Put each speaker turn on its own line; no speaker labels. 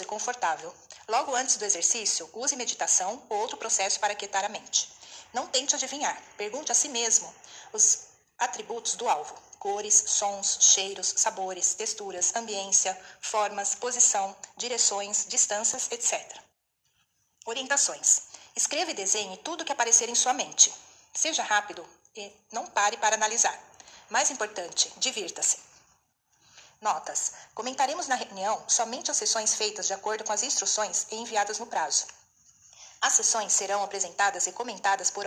e confortável. Logo antes do exercício, use meditação ou outro processo para aquietar a mente. Não tente adivinhar, pergunte a si mesmo os atributos do alvo: cores, sons, cheiros, sabores, texturas, ambiência, formas, posição, direções, distâncias, etc. Orientações: escreva e desenhe tudo que aparecer em sua mente. Seja rápido e não pare para analisar. Mais importante, divirta-se. Notas: comentaremos na reunião somente as sessões feitas de acordo com as instruções e enviadas no prazo. As sessões serão apresentadas e comentadas por ordem